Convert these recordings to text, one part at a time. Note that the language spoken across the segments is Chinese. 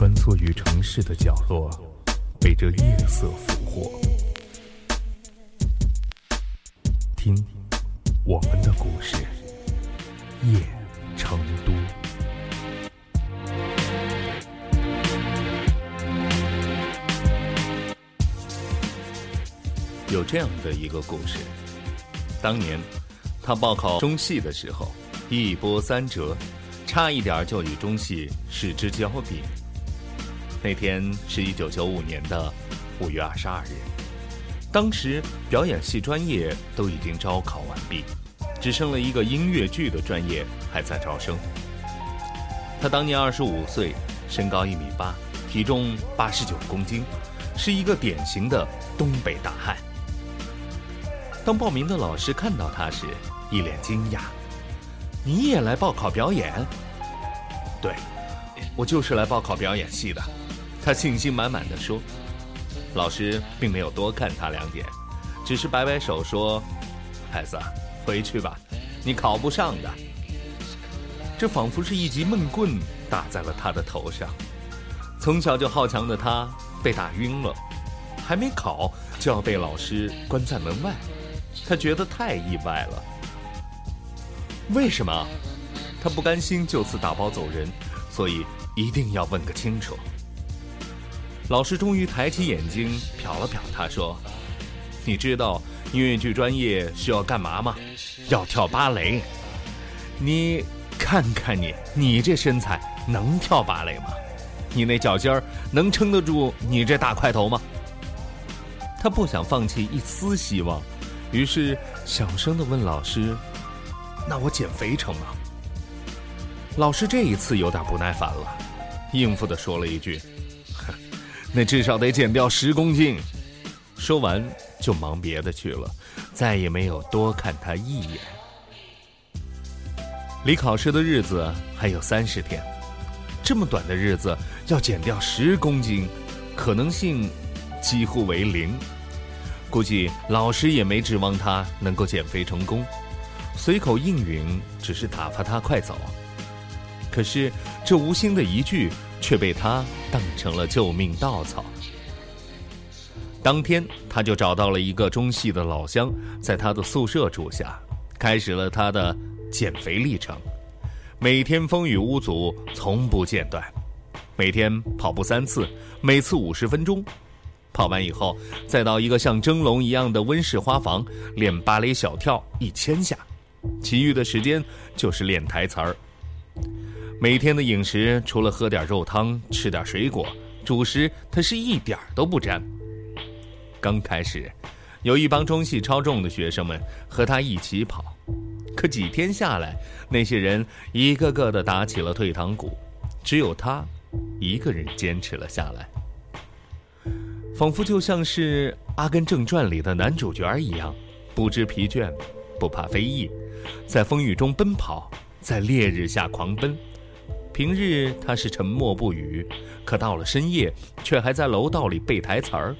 穿梭于城市的角落，被这夜色俘获。听，我们的故事，夜成都。有这样的一个故事：当年他报考中戏的时候，一波三折，差一点就与中戏失之交臂。那天是一九九五年的五月二十二日，当时表演系专业都已经招考完毕，只剩了一个音乐剧的专业还在招生。他当年二十五岁，身高一米八，体重八十九公斤，是一个典型的东北大汉。当报名的老师看到他时，一脸惊讶：“你也来报考表演？”“对，我就是来报考表演系的。”他信心满满的说。老师并没有多看他两眼，只是摆摆手说：“孩子，回去吧，你考不上的。”这仿佛是一记闷棍打在了他的头上。从小就好强的他被打晕了，还没考就要被老师关在门外。他觉得太意外了。为什么？他不甘心就此打包走人，所以一定要问个清楚。老师终于抬起眼睛瞟了瞟他，说：“你知道音乐剧专业需要干嘛吗？要跳芭蕾。你看看你，你这身材能跳芭蕾吗？你那脚尖儿能撑得住你这大块头吗？”他不想放弃一丝希望。于是小声的问老师：“那我减肥成吗？”老师这一次有点不耐烦了，应付的说了一句：“那至少得减掉十公斤。”说完就忙别的去了，再也没有多看他一眼。离考试的日子还有三十天，这么短的日子要减掉十公斤，可能性几乎为零。估计老师也没指望他能够减肥成功，随口应允只是打发他快走。可是这无心的一句却被他当成了救命稻草。当天他就找到了一个中戏的老乡，在他的宿舍住下，开始了他的减肥历程。每天风雨无阻，从不间断。每天跑步三次，每次五十分钟。跑完以后，再到一个像蒸笼一样的温室花房练芭蕾小跳一千下，其余的时间就是练台词儿。每天的饮食除了喝点肉汤、吃点水果，主食他是一点都不沾。刚开始，有一帮中戏超重的学生们和他一起跑，可几天下来，那些人一个个的打起了退堂鼓，只有他一个人坚持了下来。仿佛就像是《阿甘正传》里的男主角一样，不知疲倦，不怕非议，在风雨中奔跑，在烈日下狂奔。平日他是沉默不语，可到了深夜，却还在楼道里背台词儿。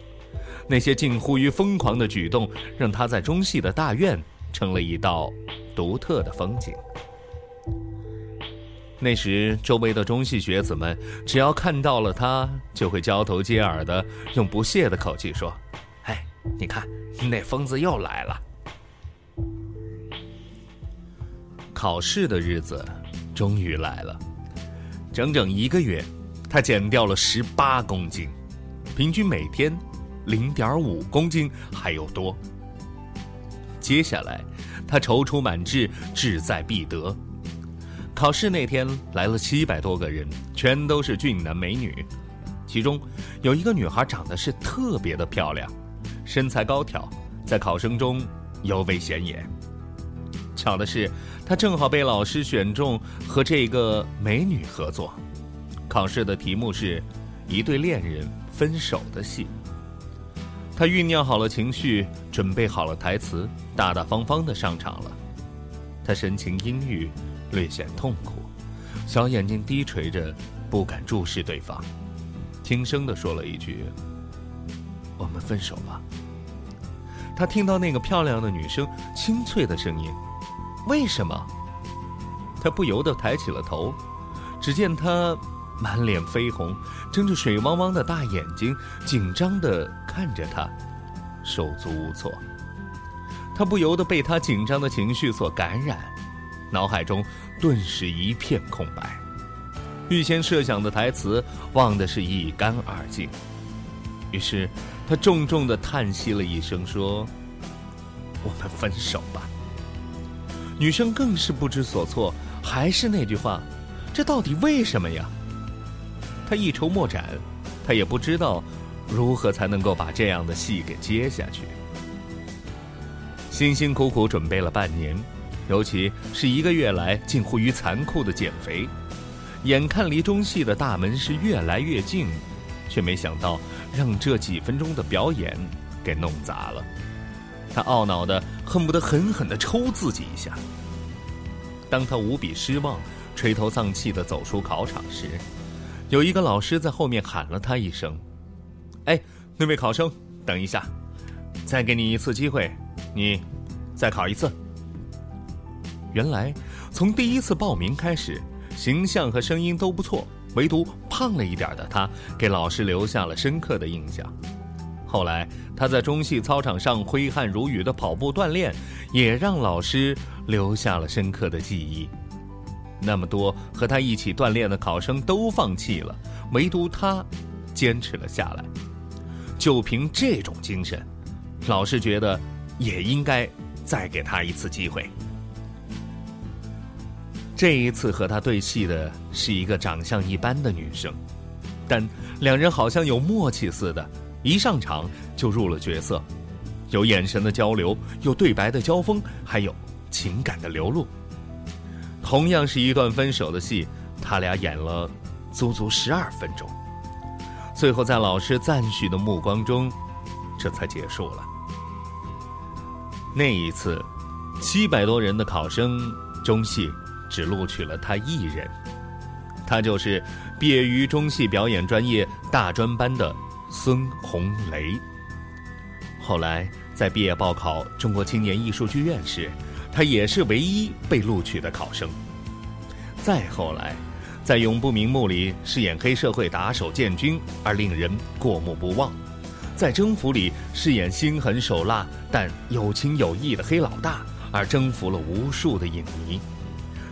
那些近乎于疯狂的举动，让他在中戏的大院成了一道独特的风景。那时，周围的中戏学子们只要看到了他，就会交头接耳的用不屑的口气说：“哎，你看，那疯子又来了。”考试的日子终于来了，整整一个月，他减掉了十八公斤，平均每天零点五公斤还有多。接下来，他踌躇满志，志在必得。考试那天来了七百多个人，全都是俊男美女，其中有一个女孩长得是特别的漂亮，身材高挑，在考生中尤为显眼。巧的是，他正好被老师选中和这个美女合作。考试的题目是一对恋人分手的戏。他酝酿好了情绪，准备好了台词，大大方方的上场了。他神情阴郁。略显痛苦，小眼睛低垂着，不敢注视对方，轻声的说了一句：“我们分手吧。”他听到那个漂亮的女生清脆的声音：“为什么？”他不由得抬起了头，只见他满脸绯红，睁着水汪汪的大眼睛，紧张的看着他，手足无措。他不由得被他紧张的情绪所感染，脑海中顿时一片空白，预先设想的台词忘得是一干二净。于是，他重重的叹息了一声，说：“我们分手。”女生更是不知所措，还是那句话：“这到底为什么呀？”他一筹莫展，他也不知道如何才能够把这样的戏给接下去。辛辛苦苦准备了半年，尤其是一个月来近乎于残酷的减肥，眼看离中戏的大门是越来越近，却没想到让这几分钟的表演给弄砸了。他懊恼的恨不得狠狠的抽自己一下。当他无比失望、垂头丧气的走出考场时，有一个老师在后面喊了他一声：“哎，那位考生，等一下，再给你一次机会。”你再考一次。原来从第一次报名开始，形象和声音都不错，唯独胖了一点的他给老师留下了深刻的印象。后来他在中戏操场上挥汗如雨的跑步锻炼，也让老师留下了深刻的记忆。那么多和他一起锻炼的考生都放弃了，唯独他坚持了下来。就凭这种精神，老师觉得。也应该再给他一次机会。这一次和他对戏的是一个长相一般的女生，但两人好像有默契似的，一上场就入了角色，有眼神的交流，有对白的交锋，还有情感的流露。同样是一段分手的戏，他俩演了足足十二分钟，最后在老师赞许的目光中，这才结束了。那一次，七百多人的考生，中戏只录取了他一人。他就是毕业于中戏表演专业大专班的孙红雷。后来在毕业报考中国青年艺术剧院时，他也是唯一被录取的考生。再后来，在《永不瞑目》里饰演黑社会打手建军，而令人过目不忘。在征服里饰演心狠手辣但有情有义的黑老大，而征服了无数的影迷；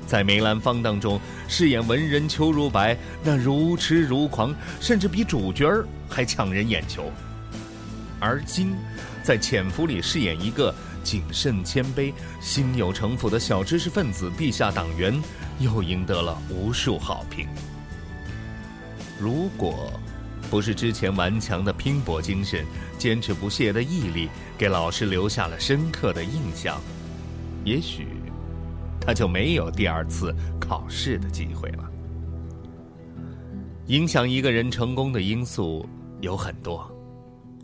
在梅兰芳当中饰演文人邱如白，那如痴如狂，甚至比主角儿还抢人眼球。而今，在潜伏里饰演一个谨慎谦卑、心有城府的小知识分子地下党员，又赢得了无数好评。如果。不是之前顽强的拼搏精神、坚持不懈的毅力给老师留下了深刻的印象，也许他就没有第二次考试的机会了。影响一个人成功的因素有很多，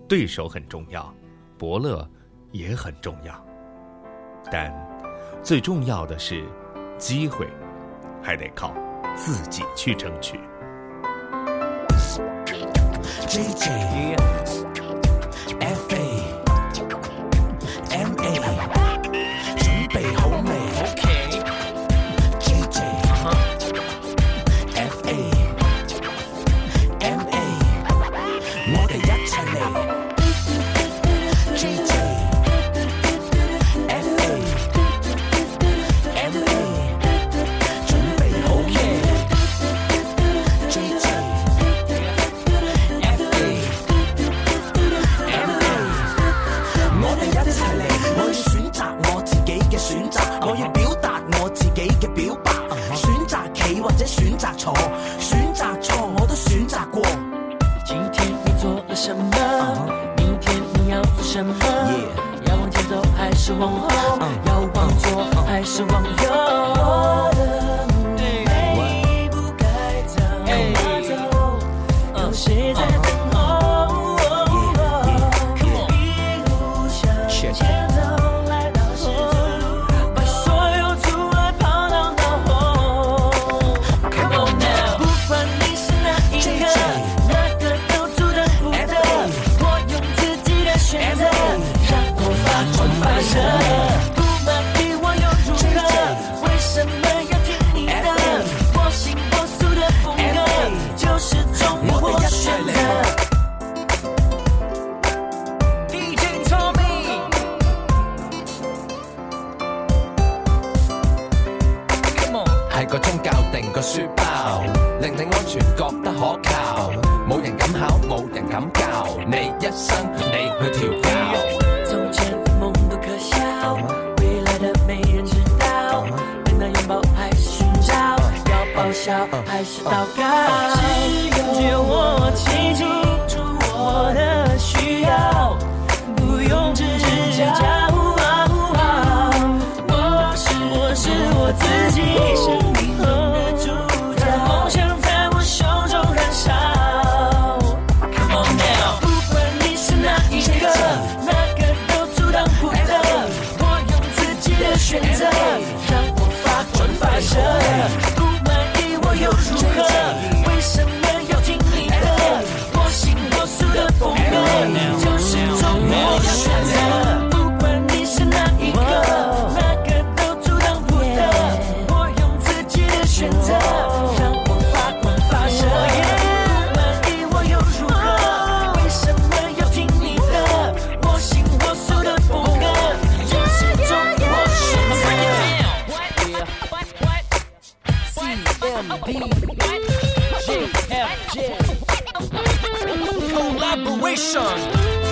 对手很重要，伯乐也很重要，但最重要的是机会，还得靠自己去争取。谁在你一生你去調教。从前的梦多可笑，未来的没人知道。等到拥抱还是寻找，要咆哮还是祷告？只有我清楚我的需要，不用只计较。我是我是我自己，的风格，就是做我选择。不管你是哪一个，哪个都阻挡不得。我用自己的选择，让我发光发射。不满意我又如何？为什么要听你的？我行我素的风格，就是做我选择。Collaboration